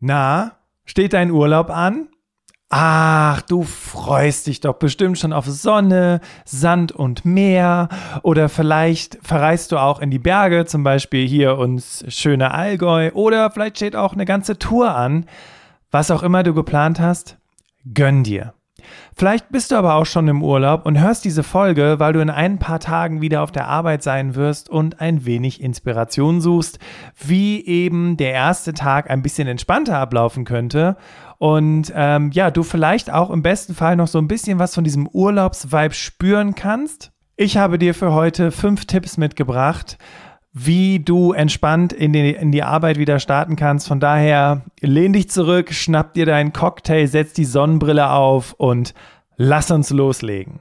Na, steht dein Urlaub an? Ach, du freust dich doch bestimmt schon auf Sonne, Sand und Meer. Oder vielleicht verreist du auch in die Berge, zum Beispiel hier uns schöne Allgäu. Oder vielleicht steht auch eine ganze Tour an. Was auch immer du geplant hast, gönn dir. Vielleicht bist du aber auch schon im Urlaub und hörst diese Folge, weil du in ein paar Tagen wieder auf der Arbeit sein wirst und ein wenig Inspiration suchst, wie eben der erste Tag ein bisschen entspannter ablaufen könnte und ähm, ja, du vielleicht auch im besten Fall noch so ein bisschen was von diesem Urlaubsvibe spüren kannst. Ich habe dir für heute fünf Tipps mitgebracht, wie du entspannt in die, in die Arbeit wieder starten kannst. Von daher lehn dich zurück, schnapp dir deinen Cocktail, setz die Sonnenbrille auf und lass uns loslegen.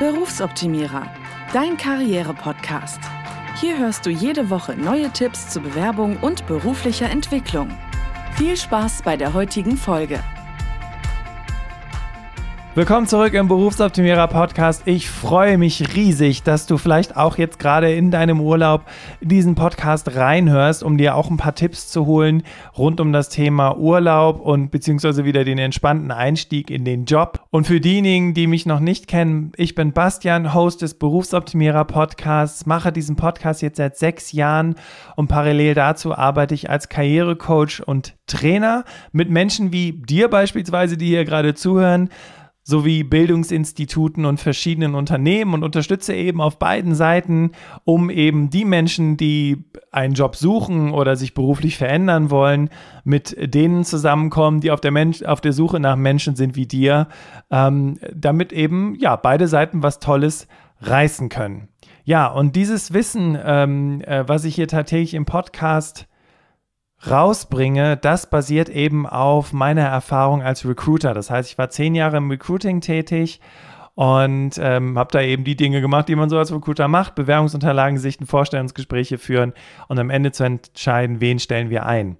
Berufsoptimierer, dein Karriere-Podcast. Hier hörst du jede Woche neue Tipps zur Bewerbung und beruflicher Entwicklung. Viel Spaß bei der heutigen Folge. Willkommen zurück im Berufsoptimierer Podcast. Ich freue mich riesig, dass du vielleicht auch jetzt gerade in deinem Urlaub diesen Podcast reinhörst, um dir auch ein paar Tipps zu holen rund um das Thema Urlaub und beziehungsweise wieder den entspannten Einstieg in den Job. Und für diejenigen, die mich noch nicht kennen, ich bin Bastian, Host des Berufsoptimierer Podcasts, mache diesen Podcast jetzt seit sechs Jahren und parallel dazu arbeite ich als Karrierecoach und Trainer mit Menschen wie dir beispielsweise, die hier gerade zuhören sowie Bildungsinstituten und verschiedenen Unternehmen und unterstütze eben auf beiden Seiten, um eben die Menschen, die einen Job suchen oder sich beruflich verändern wollen, mit denen zusammenkommen, die auf der, Mensch, auf der Suche nach Menschen sind wie dir, ähm, damit eben ja beide Seiten was Tolles reißen können. Ja, und dieses Wissen, ähm, äh, was ich hier tatsächlich im Podcast rausbringe, das basiert eben auf meiner Erfahrung als Recruiter. Das heißt, ich war zehn Jahre im Recruiting tätig und ähm, habe da eben die Dinge gemacht, die man so als Recruiter macht, Bewerbungsunterlagen sichten, Vorstellungsgespräche führen und am Ende zu entscheiden, wen stellen wir ein.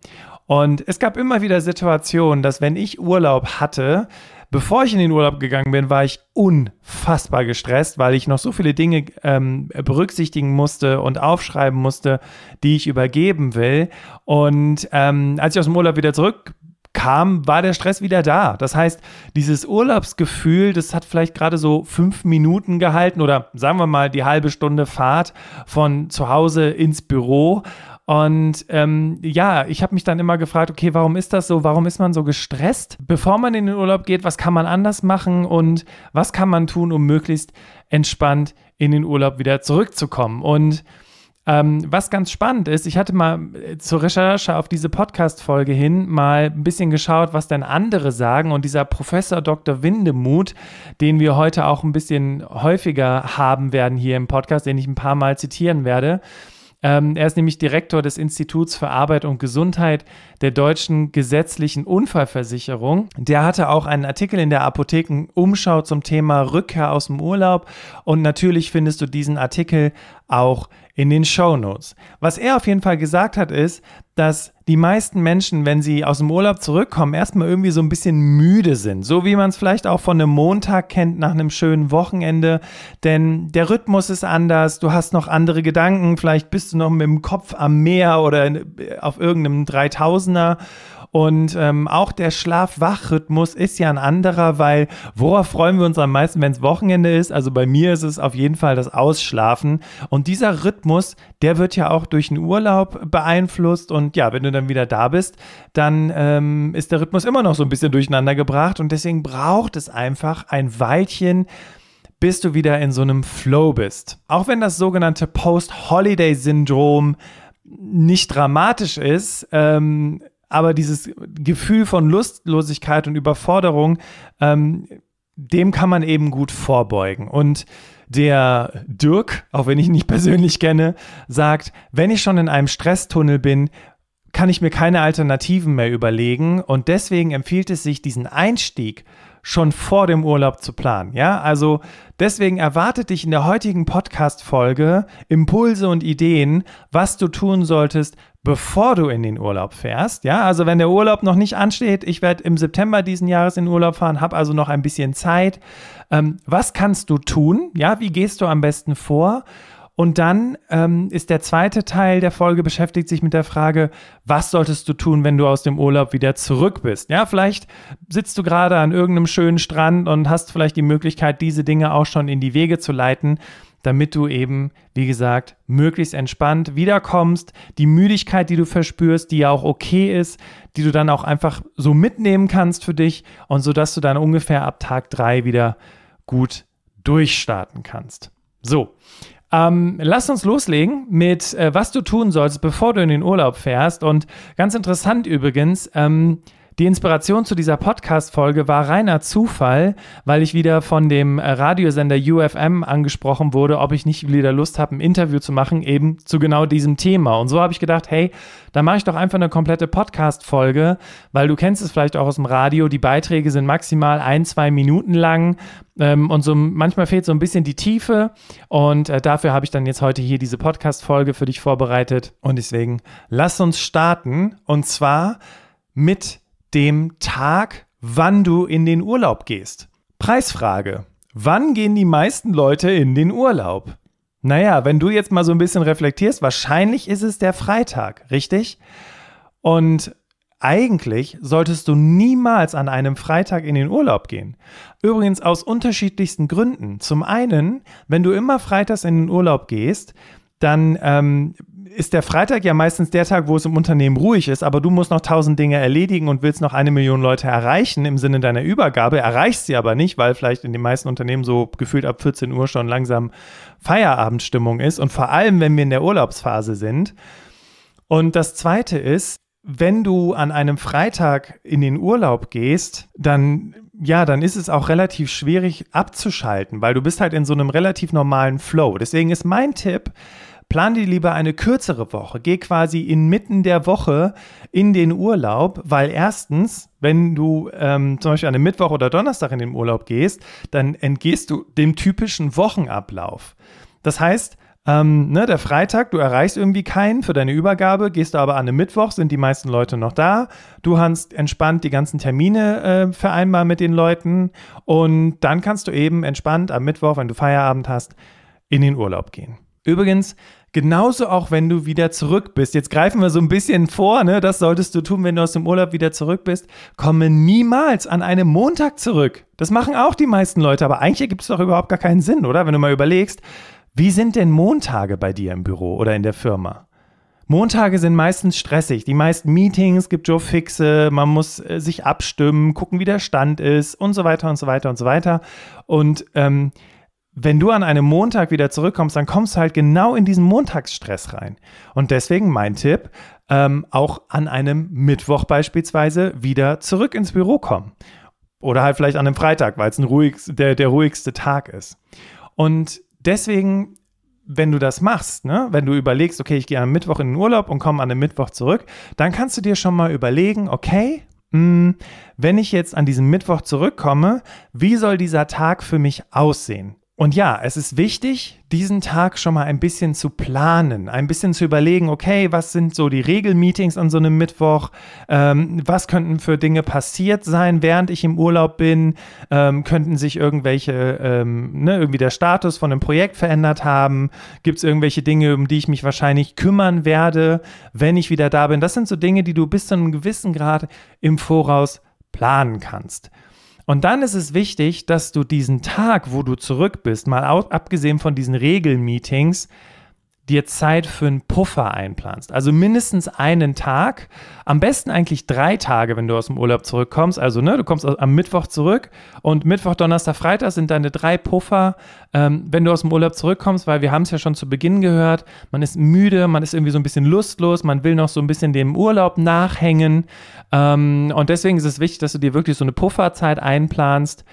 Und es gab immer wieder Situationen, dass wenn ich Urlaub hatte, Bevor ich in den Urlaub gegangen bin, war ich unfassbar gestresst, weil ich noch so viele Dinge ähm, berücksichtigen musste und aufschreiben musste, die ich übergeben will. Und ähm, als ich aus dem Urlaub wieder zurück kam, war der Stress wieder da. Das heißt, dieses Urlaubsgefühl, das hat vielleicht gerade so fünf Minuten gehalten oder sagen wir mal die halbe Stunde Fahrt von zu Hause ins Büro. Und ähm, ja, ich habe mich dann immer gefragt, okay, warum ist das so? Warum ist man so gestresst? Bevor man in den Urlaub geht, was kann man anders machen und was kann man tun, um möglichst entspannt in den Urlaub wieder zurückzukommen? Und ähm, was ganz spannend ist, ich hatte mal äh, zur Recherche auf diese Podcast-Folge hin mal ein bisschen geschaut, was denn andere sagen. Und dieser Professor Dr. Windemuth, den wir heute auch ein bisschen häufiger haben werden hier im Podcast, den ich ein paar Mal zitieren werde, ähm, er ist nämlich Direktor des Instituts für Arbeit und Gesundheit der deutschen gesetzlichen Unfallversicherung. Der hatte auch einen Artikel in der Apothekenumschau zum Thema Rückkehr aus dem Urlaub und natürlich findest du diesen Artikel auch in den Show Notes. Was er auf jeden Fall gesagt hat, ist, dass die meisten Menschen, wenn sie aus dem Urlaub zurückkommen, erstmal irgendwie so ein bisschen müde sind. So wie man es vielleicht auch von einem Montag kennt nach einem schönen Wochenende. Denn der Rhythmus ist anders, du hast noch andere Gedanken, vielleicht bist du noch mit dem Kopf am Meer oder auf irgendeinem 3000er und ähm, auch der Schlaf-Wach-Rhythmus ist ja ein anderer, weil worauf freuen wir uns am meisten, wenn es Wochenende ist? Also bei mir ist es auf jeden Fall das Ausschlafen. Und dieser Rhythmus, der wird ja auch durch den Urlaub beeinflusst. Und ja, wenn du dann wieder da bist, dann ähm, ist der Rhythmus immer noch so ein bisschen durcheinander gebracht. Und deswegen braucht es einfach ein Weilchen, bis du wieder in so einem Flow bist. Auch wenn das sogenannte Post-Holiday-Syndrom nicht dramatisch ist, ähm, aber dieses Gefühl von Lustlosigkeit und Überforderung, ähm, dem kann man eben gut vorbeugen. Und der Dirk, auch wenn ich ihn nicht persönlich kenne, sagt, wenn ich schon in einem Stresstunnel bin, kann ich mir keine Alternativen mehr überlegen. Und deswegen empfiehlt es sich, diesen Einstieg schon vor dem Urlaub zu planen. Ja, also deswegen erwartet dich in der heutigen Podcast-Folge Impulse und Ideen, was du tun solltest, bevor du in den Urlaub fährst. Ja, also wenn der Urlaub noch nicht ansteht, ich werde im September diesen Jahres in den Urlaub fahren, habe also noch ein bisschen Zeit. Ähm, was kannst du tun? Ja, wie gehst du am besten vor? Und dann ähm, ist der zweite Teil der Folge beschäftigt sich mit der Frage, was solltest du tun, wenn du aus dem Urlaub wieder zurück bist? Ja, vielleicht sitzt du gerade an irgendeinem schönen Strand und hast vielleicht die Möglichkeit, diese Dinge auch schon in die Wege zu leiten damit du eben, wie gesagt, möglichst entspannt wiederkommst. Die Müdigkeit, die du verspürst, die ja auch okay ist, die du dann auch einfach so mitnehmen kannst für dich und so dass du dann ungefähr ab Tag drei wieder gut durchstarten kannst. So, ähm, lass uns loslegen mit, äh, was du tun sollst, bevor du in den Urlaub fährst. Und ganz interessant übrigens, ähm, die Inspiration zu dieser Podcast-Folge war reiner Zufall, weil ich wieder von dem äh, Radiosender UFM angesprochen wurde, ob ich nicht wieder Lust habe, ein Interview zu machen, eben zu genau diesem Thema. Und so habe ich gedacht, hey, dann mache ich doch einfach eine komplette Podcast-Folge, weil du kennst es vielleicht auch aus dem Radio, die Beiträge sind maximal ein, zwei Minuten lang. Ähm, und so manchmal fehlt so ein bisschen die Tiefe. Und äh, dafür habe ich dann jetzt heute hier diese Podcast-Folge für dich vorbereitet. Und deswegen lass uns starten. Und zwar mit dem Tag, wann du in den Urlaub gehst. Preisfrage. Wann gehen die meisten Leute in den Urlaub? Naja, wenn du jetzt mal so ein bisschen reflektierst, wahrscheinlich ist es der Freitag, richtig? Und eigentlich solltest du niemals an einem Freitag in den Urlaub gehen. Übrigens aus unterschiedlichsten Gründen. Zum einen, wenn du immer freitags in den Urlaub gehst, dann ähm, ist der Freitag ja meistens der Tag, wo es im Unternehmen ruhig ist, aber du musst noch tausend Dinge erledigen und willst noch eine Million Leute erreichen im Sinne deiner Übergabe, erreichst sie aber nicht, weil vielleicht in den meisten Unternehmen so gefühlt ab 14 Uhr schon langsam Feierabendstimmung ist und vor allem, wenn wir in der Urlaubsphase sind. Und das Zweite ist, wenn du an einem Freitag in den Urlaub gehst, dann ja, dann ist es auch relativ schwierig abzuschalten, weil du bist halt in so einem relativ normalen Flow. Deswegen ist mein Tipp, Plan dir lieber eine kürzere Woche. Geh quasi inmitten der Woche in den Urlaub, weil erstens, wenn du ähm, zum Beispiel an einem Mittwoch oder Donnerstag in den Urlaub gehst, dann entgehst du dem typischen Wochenablauf. Das heißt, ähm, ne, der Freitag, du erreichst irgendwie keinen für deine Übergabe, gehst du aber an einem Mittwoch, sind die meisten Leute noch da. Du kannst entspannt die ganzen Termine äh, vereinbaren mit den Leuten und dann kannst du eben entspannt am Mittwoch, wenn du Feierabend hast, in den Urlaub gehen. Übrigens, genauso auch wenn du wieder zurück bist. Jetzt greifen wir so ein bisschen vor, ne? Das solltest du tun, wenn du aus dem Urlaub wieder zurück bist. Komme niemals an einem Montag zurück. Das machen auch die meisten Leute, aber eigentlich ergibt es doch überhaupt gar keinen Sinn, oder? Wenn du mal überlegst, wie sind denn Montage bei dir im Büro oder in der Firma? Montage sind meistens stressig. Die meisten Meetings gibt Joe Fixe, man muss äh, sich abstimmen, gucken, wie der Stand ist und so weiter und so weiter und so weiter. Und ähm, wenn du an einem Montag wieder zurückkommst, dann kommst du halt genau in diesen Montagsstress rein. Und deswegen mein Tipp, ähm, auch an einem Mittwoch beispielsweise wieder zurück ins Büro kommen. Oder halt vielleicht an einem Freitag, weil es ein ruhig, der, der ruhigste Tag ist. Und deswegen, wenn du das machst, ne, wenn du überlegst, okay, ich gehe am Mittwoch in den Urlaub und komme an einem Mittwoch zurück, dann kannst du dir schon mal überlegen, okay, mh, hm, wenn ich jetzt an diesem Mittwoch zurückkomme, wie soll dieser Tag für mich aussehen? Und ja, es ist wichtig, diesen Tag schon mal ein bisschen zu planen, ein bisschen zu überlegen, okay, was sind so die Regelmeetings an so einem Mittwoch, ähm, was könnten für Dinge passiert sein, während ich im Urlaub bin, ähm, könnten sich irgendwelche, ähm, ne, irgendwie der Status von einem Projekt verändert haben, gibt es irgendwelche Dinge, um die ich mich wahrscheinlich kümmern werde, wenn ich wieder da bin. Das sind so Dinge, die du bis zu einem gewissen Grad im Voraus planen kannst. Und dann ist es wichtig, dass du diesen Tag, wo du zurück bist, mal abgesehen von diesen Regelmeetings, dir Zeit für einen Puffer einplanst. Also mindestens einen Tag, am besten eigentlich drei Tage, wenn du aus dem Urlaub zurückkommst. Also, ne, du kommst am Mittwoch zurück und Mittwoch, Donnerstag, Freitag sind deine drei Puffer, ähm, wenn du aus dem Urlaub zurückkommst, weil wir haben es ja schon zu Beginn gehört, man ist müde, man ist irgendwie so ein bisschen lustlos, man will noch so ein bisschen dem Urlaub nachhängen. Ähm, und deswegen ist es wichtig, dass du dir wirklich so eine Pufferzeit einplanst,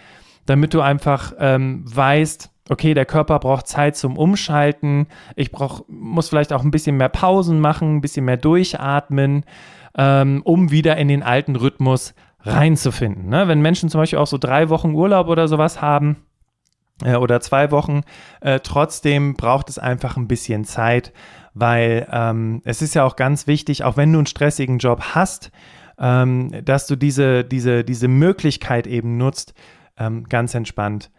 damit du einfach ähm, weißt, okay, der Körper braucht Zeit zum Umschalten, ich brauch, muss vielleicht auch ein bisschen mehr Pausen machen, ein bisschen mehr durchatmen, ähm, um wieder in den alten Rhythmus reinzufinden. Ne? Wenn Menschen zum Beispiel auch so drei Wochen Urlaub oder sowas haben, äh, oder zwei Wochen, äh, trotzdem braucht es einfach ein bisschen Zeit, weil ähm, es ist ja auch ganz wichtig, auch wenn du einen stressigen Job hast, ähm, dass du diese, diese, diese Möglichkeit eben nutzt, ähm, ganz entspannt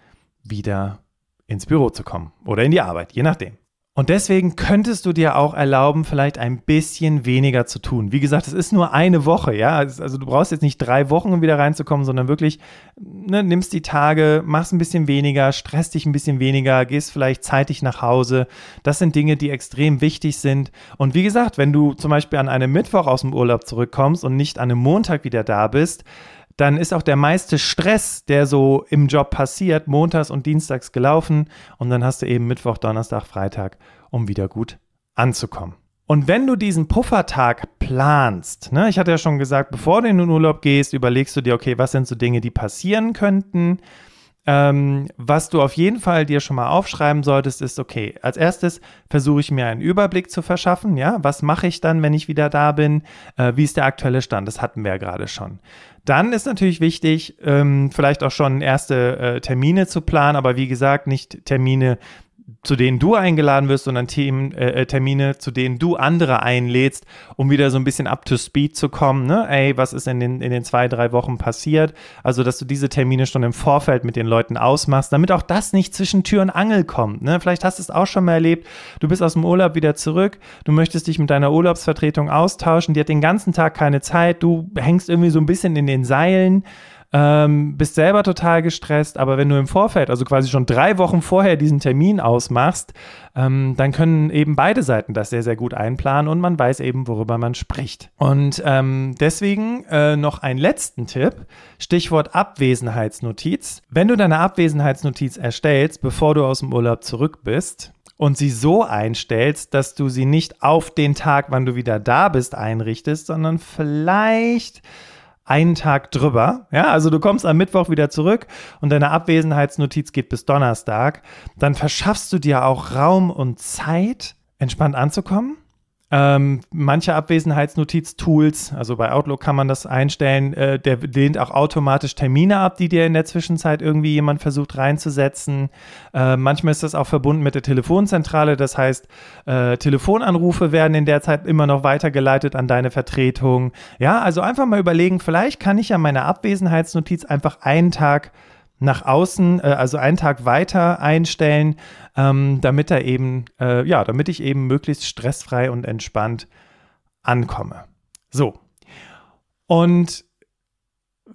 wieder ins Büro zu kommen oder in die Arbeit, je nachdem. Und deswegen könntest du dir auch erlauben, vielleicht ein bisschen weniger zu tun. Wie gesagt, es ist nur eine Woche, ja. Also du brauchst jetzt nicht drei Wochen, um wieder reinzukommen, sondern wirklich ne, nimmst die Tage, machst ein bisschen weniger, stresst dich ein bisschen weniger, gehst vielleicht zeitig nach Hause. Das sind Dinge, die extrem wichtig sind. Und wie gesagt, wenn du zum Beispiel an einem Mittwoch aus dem Urlaub zurückkommst und nicht an einem Montag wieder da bist, dann ist auch der meiste Stress, der so im Job passiert, montags und dienstags gelaufen und dann hast du eben Mittwoch, Donnerstag, Freitag, um wieder gut anzukommen. Und wenn du diesen Puffertag planst, ne, ich hatte ja schon gesagt, bevor du in den Urlaub gehst, überlegst du dir, okay, was sind so Dinge, die passieren könnten. Ähm, was du auf jeden Fall dir schon mal aufschreiben solltest, ist, okay, als erstes versuche ich mir einen Überblick zu verschaffen, ja, was mache ich dann, wenn ich wieder da bin, äh, wie ist der aktuelle Stand, das hatten wir ja gerade schon. Dann ist natürlich wichtig, ähm, vielleicht auch schon erste äh, Termine zu planen, aber wie gesagt, nicht Termine, zu denen du eingeladen wirst, sondern Themen, äh, äh, Termine, zu denen du andere einlädst, um wieder so ein bisschen up to speed zu kommen. Ne? Ey, was ist in den, in den zwei, drei Wochen passiert? Also, dass du diese Termine schon im Vorfeld mit den Leuten ausmachst, damit auch das nicht zwischen Tür und Angel kommt. Ne? Vielleicht hast du es auch schon mal erlebt. Du bist aus dem Urlaub wieder zurück, du möchtest dich mit deiner Urlaubsvertretung austauschen, die hat den ganzen Tag keine Zeit, du hängst irgendwie so ein bisschen in den Seilen ähm, bist selber total gestresst, aber wenn du im Vorfeld, also quasi schon drei Wochen vorher diesen Termin ausmachst, ähm, dann können eben beide Seiten das sehr, sehr gut einplanen und man weiß eben, worüber man spricht. Und ähm, deswegen äh, noch einen letzten Tipp, Stichwort Abwesenheitsnotiz. Wenn du deine Abwesenheitsnotiz erstellst, bevor du aus dem Urlaub zurück bist, und sie so einstellst, dass du sie nicht auf den Tag, wann du wieder da bist, einrichtest, sondern vielleicht einen Tag drüber. Ja, also du kommst am Mittwoch wieder zurück und deine Abwesenheitsnotiz geht bis Donnerstag. Dann verschaffst du dir auch Raum und Zeit, entspannt anzukommen ähm, manche Abwesenheitsnotiz-Tools, also bei Outlook kann man das einstellen, äh, der lehnt auch automatisch Termine ab, die dir in der Zwischenzeit irgendwie jemand versucht reinzusetzen. Äh, manchmal ist das auch verbunden mit der Telefonzentrale, das heißt, äh, Telefonanrufe werden in der Zeit immer noch weitergeleitet an deine Vertretung. Ja, also einfach mal überlegen, vielleicht kann ich ja meine Abwesenheitsnotiz einfach einen Tag nach außen, äh, also einen Tag weiter einstellen, ähm, damit er eben, äh, ja, damit ich eben möglichst stressfrei und entspannt ankomme. So. Und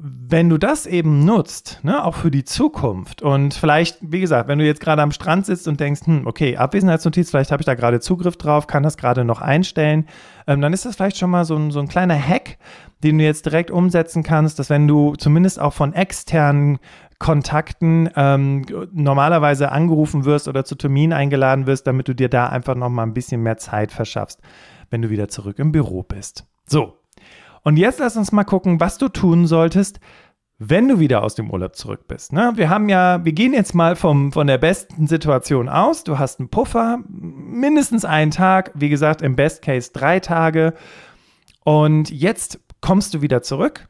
wenn du das eben nutzt, ne, auch für die Zukunft und vielleicht, wie gesagt, wenn du jetzt gerade am Strand sitzt und denkst, hm, okay, Abwesenheitsnotiz, vielleicht habe ich da gerade Zugriff drauf, kann das gerade noch einstellen, ähm, dann ist das vielleicht schon mal so ein, so ein kleiner Hack, den du jetzt direkt umsetzen kannst, dass wenn du zumindest auch von externen Kontakten ähm, normalerweise angerufen wirst oder zu Termin eingeladen wirst, damit du dir da einfach noch mal ein bisschen mehr Zeit verschaffst, wenn du wieder zurück im Büro bist. So. Und jetzt lass uns mal gucken, was du tun solltest, wenn du wieder aus dem Urlaub zurück bist. Ne? Wir haben ja, wir gehen jetzt mal vom, von der besten Situation aus. Du hast einen Puffer, mindestens einen Tag, wie gesagt, im Best Case drei Tage. Und jetzt kommst du wieder zurück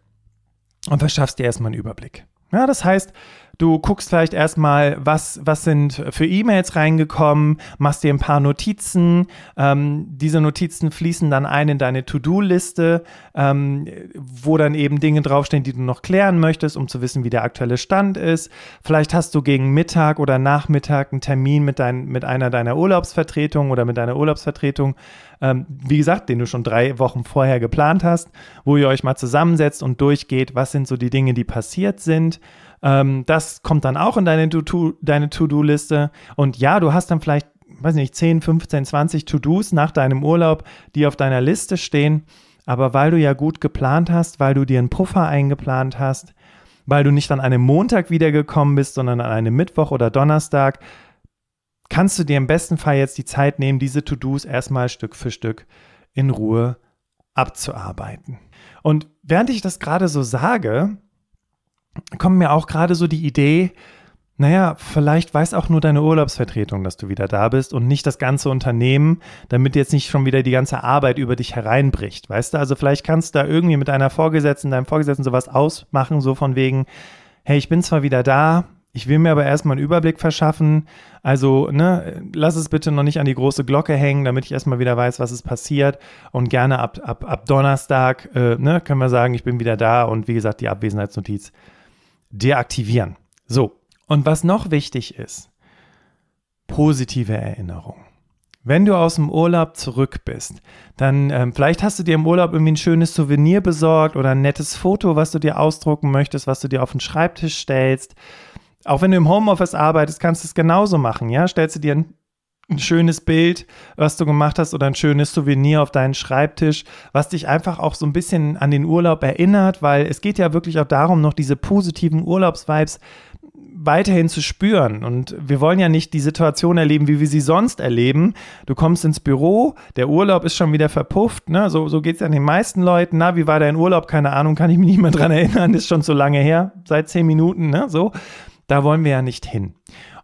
und verschaffst dir erstmal einen Überblick. Ja, das heißt, Du guckst vielleicht erstmal, was, was sind für E-Mails reingekommen, machst dir ein paar Notizen. Ähm, diese Notizen fließen dann ein in deine To-Do-Liste, ähm, wo dann eben Dinge draufstehen, die du noch klären möchtest, um zu wissen, wie der aktuelle Stand ist. Vielleicht hast du gegen Mittag oder Nachmittag einen Termin mit, dein, mit einer deiner Urlaubsvertretungen oder mit deiner Urlaubsvertretung, ähm, wie gesagt, den du schon drei Wochen vorher geplant hast, wo ihr euch mal zusammensetzt und durchgeht, was sind so die Dinge, die passiert sind. Ähm, das kommt dann auch in deine To-Do-Liste. Und ja, du hast dann vielleicht, weiß nicht, 10, 15, 20 To-Dos nach deinem Urlaub, die auf deiner Liste stehen. Aber weil du ja gut geplant hast, weil du dir einen Puffer eingeplant hast, weil du nicht an einem Montag wiedergekommen bist, sondern an einem Mittwoch oder Donnerstag, kannst du dir im besten Fall jetzt die Zeit nehmen, diese To-Dos erstmal Stück für Stück in Ruhe abzuarbeiten. Und während ich das gerade so sage, kommt mir auch gerade so die Idee, naja, vielleicht weiß auch nur deine Urlaubsvertretung, dass du wieder da bist und nicht das ganze Unternehmen, damit jetzt nicht schon wieder die ganze Arbeit über dich hereinbricht. Weißt du, also vielleicht kannst du da irgendwie mit deiner Vorgesetzten, deinem Vorgesetzten sowas ausmachen, so von wegen, hey, ich bin zwar wieder da, ich will mir aber erstmal einen Überblick verschaffen. Also, ne, lass es bitte noch nicht an die große Glocke hängen, damit ich erstmal wieder weiß, was ist passiert. Und gerne ab, ab, ab Donnerstag, äh, ne, können wir sagen, ich bin wieder da und wie gesagt, die Abwesenheitsnotiz deaktivieren. So, und was noch wichtig ist, positive Erinnerung. wenn du aus dem Urlaub zurück bist, dann ähm, vielleicht hast du dir im Urlaub irgendwie ein schönes Souvenir besorgt oder ein nettes Foto, was du dir ausdrucken möchtest, was du dir auf den Schreibtisch stellst. Auch wenn du im Homeoffice arbeitest, kannst du es genauso machen, ja? Stellst du dir ein, ein schönes Bild, was du gemacht hast, oder ein schönes Souvenir auf deinen Schreibtisch, was dich einfach auch so ein bisschen an den Urlaub erinnert, weil es geht ja wirklich auch darum, noch diese positiven Urlaubsvibes weiterhin zu spüren. Und wir wollen ja nicht die Situation erleben, wie wir sie sonst erleben. Du kommst ins Büro, der Urlaub ist schon wieder verpufft. Ne? So, so geht es ja den meisten Leuten. Na, wie war dein Urlaub? Keine Ahnung, kann ich mich nicht mehr dran erinnern. Ist schon so lange her, seit zehn Minuten. Ne? So, da wollen wir ja nicht hin.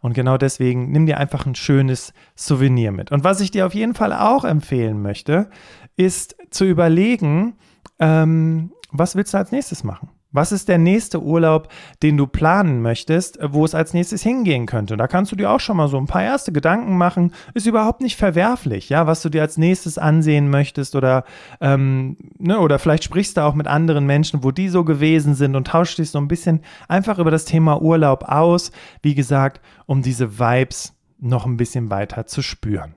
Und genau deswegen nimm dir einfach ein schönes Souvenir mit. Und was ich dir auf jeden Fall auch empfehlen möchte, ist zu überlegen, ähm, was willst du als nächstes machen? Was ist der nächste Urlaub, den du planen möchtest, wo es als nächstes hingehen könnte? Da kannst du dir auch schon mal so ein paar erste Gedanken machen. Ist überhaupt nicht verwerflich, ja, was du dir als nächstes ansehen möchtest oder, ähm, ne, oder vielleicht sprichst du auch mit anderen Menschen, wo die so gewesen sind und tauschst dich so ein bisschen einfach über das Thema Urlaub aus. Wie gesagt, um diese Vibes noch ein bisschen weiter zu spüren.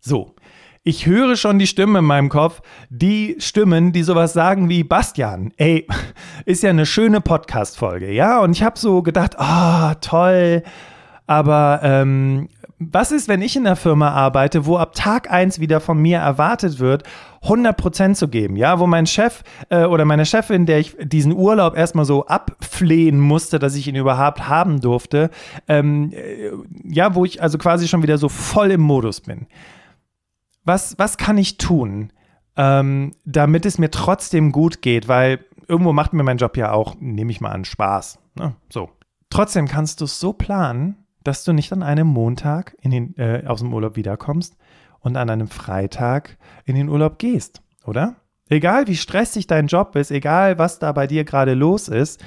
So, ich höre schon die Stimmen in meinem Kopf, die Stimmen, die sowas sagen wie Bastian, ey, ist ja eine schöne Podcast-Folge, ja? Und ich habe so gedacht, ah, oh, toll, aber ähm, was ist, wenn ich in einer Firma arbeite, wo ab Tag 1 wieder von mir erwartet wird, 100% zu geben, ja, wo mein Chef äh, oder meine Chefin, der ich diesen Urlaub erstmal so abflehen musste, dass ich ihn überhaupt haben durfte, ähm, äh, ja, wo ich also quasi schon wieder so voll im Modus bin was, was kann ich tun, ähm, damit es mir trotzdem gut geht? Weil irgendwo macht mir mein Job ja auch, nehme ich mal an, Spaß. Ne? So. Trotzdem kannst du es so planen, dass du nicht an einem Montag in den, äh, aus dem Urlaub wiederkommst und an einem Freitag in den Urlaub gehst, oder? Egal wie stressig dein Job ist, egal was da bei dir gerade los ist,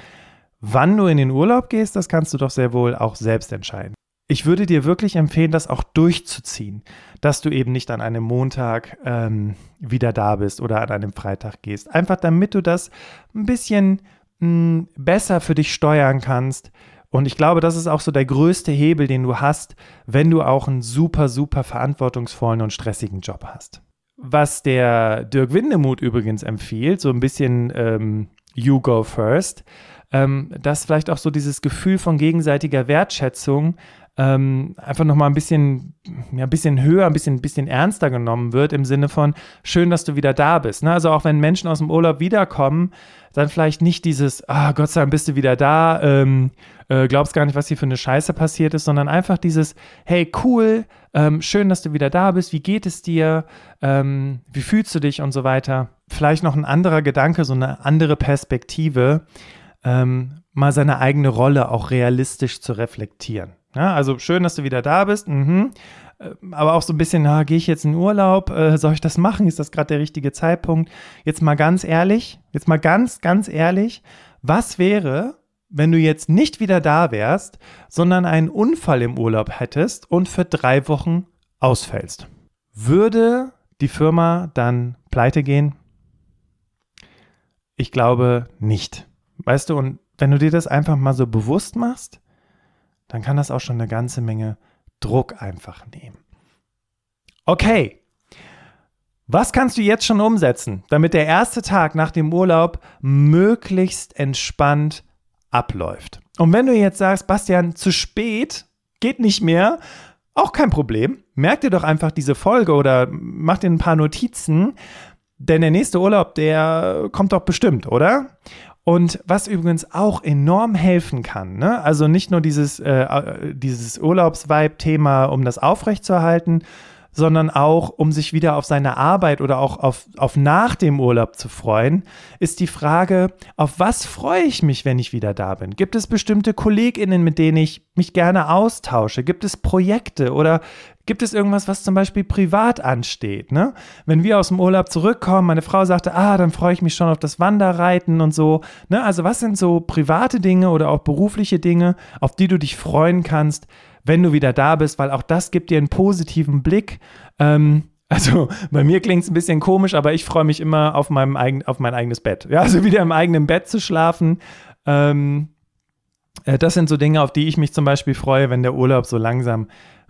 wann du in den Urlaub gehst, das kannst du doch sehr wohl auch selbst entscheiden ich würde dir wirklich empfehlen, das auch durchzuziehen, dass du eben nicht an einem Montag ähm, wieder da bist oder an einem Freitag gehst. Einfach damit du das ein bisschen mh, hm, besser für dich steuern kannst. Und ich glaube, das ist auch so der größte Hebel, den du hast, wenn du auch einen super, super verantwortungsvollen und stressigen Job hast. Was der Dirk Windemuth übrigens empfiehlt, so ein bisschen ähm, You Go First, ähm, dass vielleicht auch so dieses Gefühl von gegenseitiger Wertschätzung ähm, einfach nochmal ein bisschen, ja, ein bisschen höher, ein bisschen, bisschen ernster genommen wird, im Sinne von, schön, dass du wieder da bist. Ne? Also auch wenn Menschen aus dem Urlaub wiederkommen, dann vielleicht nicht dieses, ah, Gott sei Dank bist du wieder da, ähm, äh, glaubst gar nicht, was hier für eine Scheiße passiert ist, sondern einfach dieses, hey, cool, ähm, schön, dass du wieder da bist, wie geht es dir, ähm, wie fühlst du dich und so weiter. Vielleicht noch ein anderer Gedanke, so eine andere Perspektive, ähm, mal seine eigene Rolle auch realistisch zu reflektieren. Ja, also schön, dass du wieder da bist. Mhm. Äh, aber auch so ein bisschen, na, gehe ich jetzt in Urlaub? Äh, soll ich das machen? Ist das gerade der richtige Zeitpunkt? Jetzt mal ganz ehrlich, jetzt mal ganz, ganz ehrlich, was wäre, wenn du jetzt nicht wieder da wärst, sondern einen Unfall im Urlaub hättest und für drei Wochen ausfällst? Würde die Firma dann pleite gehen? Ich glaube nicht. Weißt du, und wenn du dir das einfach mal so bewusst machst, dann kann das auch schon eine ganze Menge Druck einfach nehmen. Okay, was kannst du jetzt schon umsetzen, damit der erste Tag nach dem Urlaub möglichst entspannt abläuft? Und wenn du jetzt sagst, Bastian, zu spät, geht nicht mehr, auch kein Problem. Merk dir doch einfach diese Folge oder mach dir ein paar Notizen, denn der nächste Urlaub, der kommt doch bestimmt, oder? Und was übrigens auch enorm helfen kann, ne? also nicht nur dieses, äh, äh dieses Urlaubsvibe-Thema, um das aufrechtzuerhalten, sondern auch, um sich wieder auf seine Arbeit oder auch auf, auf nach dem Urlaub zu freuen, ist die Frage, auf was freue ich mich, wenn ich wieder da bin? Gibt es bestimmte KollegInnen, mit denen ich mich gerne austausche? Gibt es Projekte oder Gibt es irgendwas, was zum Beispiel privat ansteht? Ne? Wenn wir aus dem Urlaub zurückkommen, meine Frau sagte, ah, dann freue ich mich schon auf das Wanderreiten und so. Ne? Also was sind so private Dinge oder auch berufliche Dinge, auf die du dich freuen kannst, wenn du wieder da bist? Weil auch das gibt dir einen positiven Blick. Ähm, also bei mir klingt es ein bisschen komisch, aber ich freue mich immer auf, meinem eigen, auf mein eigenes Bett. Ja, also wieder im eigenen Bett zu schlafen. Ähm, Äh, das sind so Dinge, auf die ich mich zum Beispiel freue, wenn der Urlaub so langsam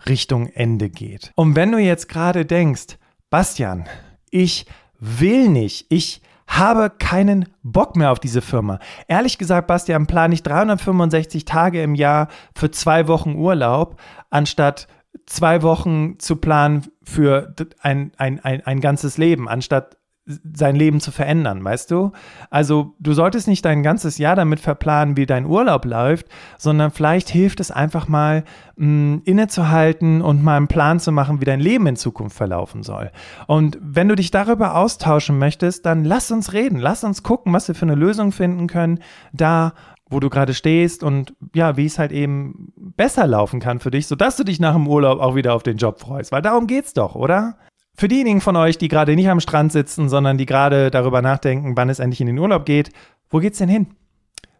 Richtung Ende geht. Und wenn du jetzt gerade denkst, Bastian, ich will nicht, ich habe keinen Bock mehr auf diese Firma. Ehrlich gesagt, Bastian, plane ich 365 Tage im Jahr für zwei Wochen Urlaub, anstatt zwei Wochen zu planen für ein, ein, ein, ein ganzes Leben, anstatt sein Leben zu verändern, weißt du? Also du solltest nicht dein ganzes Jahr damit verplanen, wie dein Urlaub läuft, sondern vielleicht hilft es einfach mal mh, mm, innezuhalten und mal einen Plan zu machen, wie dein Leben in Zukunft verlaufen soll. Und wenn du dich darüber austauschen möchtest, dann lass uns reden, lass uns gucken, was wir für eine Lösung finden können, da wo du gerade stehst und ja, wie es halt eben besser laufen kann für dich, sodass du dich nach dem Urlaub auch wieder auf den Job freust, weil darum geht's doch, oder? Für diejenigen von euch, die gerade nicht am Strand sitzen, sondern die gerade darüber nachdenken, wann es endlich in den Urlaub geht, wo geht's denn hin?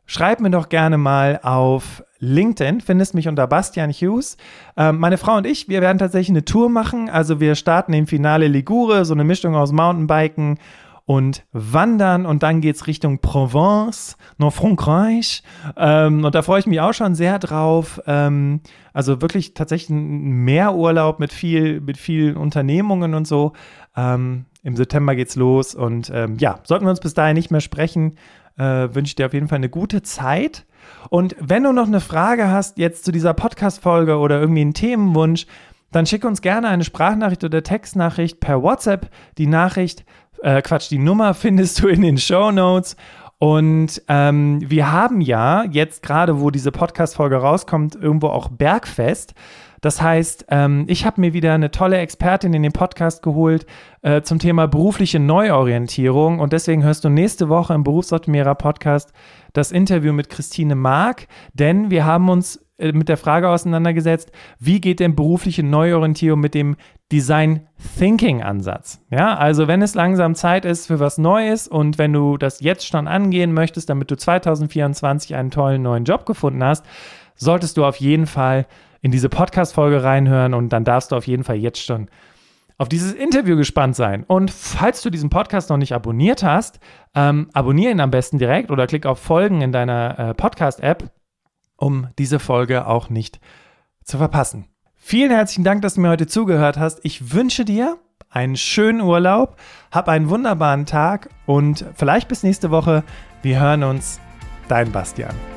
Schreib mir doch gerne mal auf LinkedIn, findest mich unter Bastian Hughes. Ähm, meine Frau und ich, wir werden tatsächlich eine Tour machen. Also wir starten im Finale Ligure, so eine Mischung aus Mountainbiken und Wandern und dann geht es Richtung Provence, Nord-Frankreich. Ähm, und da freue ich mich auch schon sehr drauf. Ähm, also wirklich tatsächlich ein Meerurlaub mit viel, mit vielen Unternehmungen und so. Ähm, Im September geht's los und ähm, ja, sollten wir uns bis dahin nicht mehr sprechen, äh, wünsche ich dir auf jeden Fall eine gute Zeit. Und wenn du noch eine Frage hast jetzt zu dieser Podcast-Folge oder irgendwie einen Themenwunsch, dann schick uns gerne eine Sprachnachricht oder Textnachricht per WhatsApp. Die Nachricht äh, Quatsch, die Nummer findest du in den Show Notes. Und ähm, wir haben ja jetzt gerade, wo diese Podcast-Folge rauskommt, irgendwo auch Bergfest. Das heißt, ähm, ich habe mir wieder eine tolle Expertin in den Podcast geholt äh, zum Thema berufliche Neuorientierung. Und deswegen hörst du nächste Woche im Berufsoptimierer Podcast das Interview mit Christine Mark, denn wir haben uns mit der Frage auseinandergesetzt, wie geht denn berufliche Neuorientierung mit dem Design Thinking Ansatz? Ja, also wenn es langsam Zeit ist für was Neues und wenn du das jetzt schon angehen möchtest, damit du 2024 einen tollen neuen Job gefunden hast, solltest du auf jeden Fall in diese Podcast-Folge reinhören und dann darfst du auf jeden Fall jetzt schon auf dieses Interview gespannt sein. Und falls du diesen Podcast noch nicht abonniert hast, ähm, abonniere ihn am besten direkt oder klick auf Folgen in deiner äh, Podcast-App um diese Folge auch nicht zu verpassen. Vielen herzlichen Dank, dass du mir heute zugehört hast. Ich wünsche dir einen schönen Urlaub, hab einen wunderbaren Tag und vielleicht bis nächste Woche. Wir hören uns. Dein Bastian.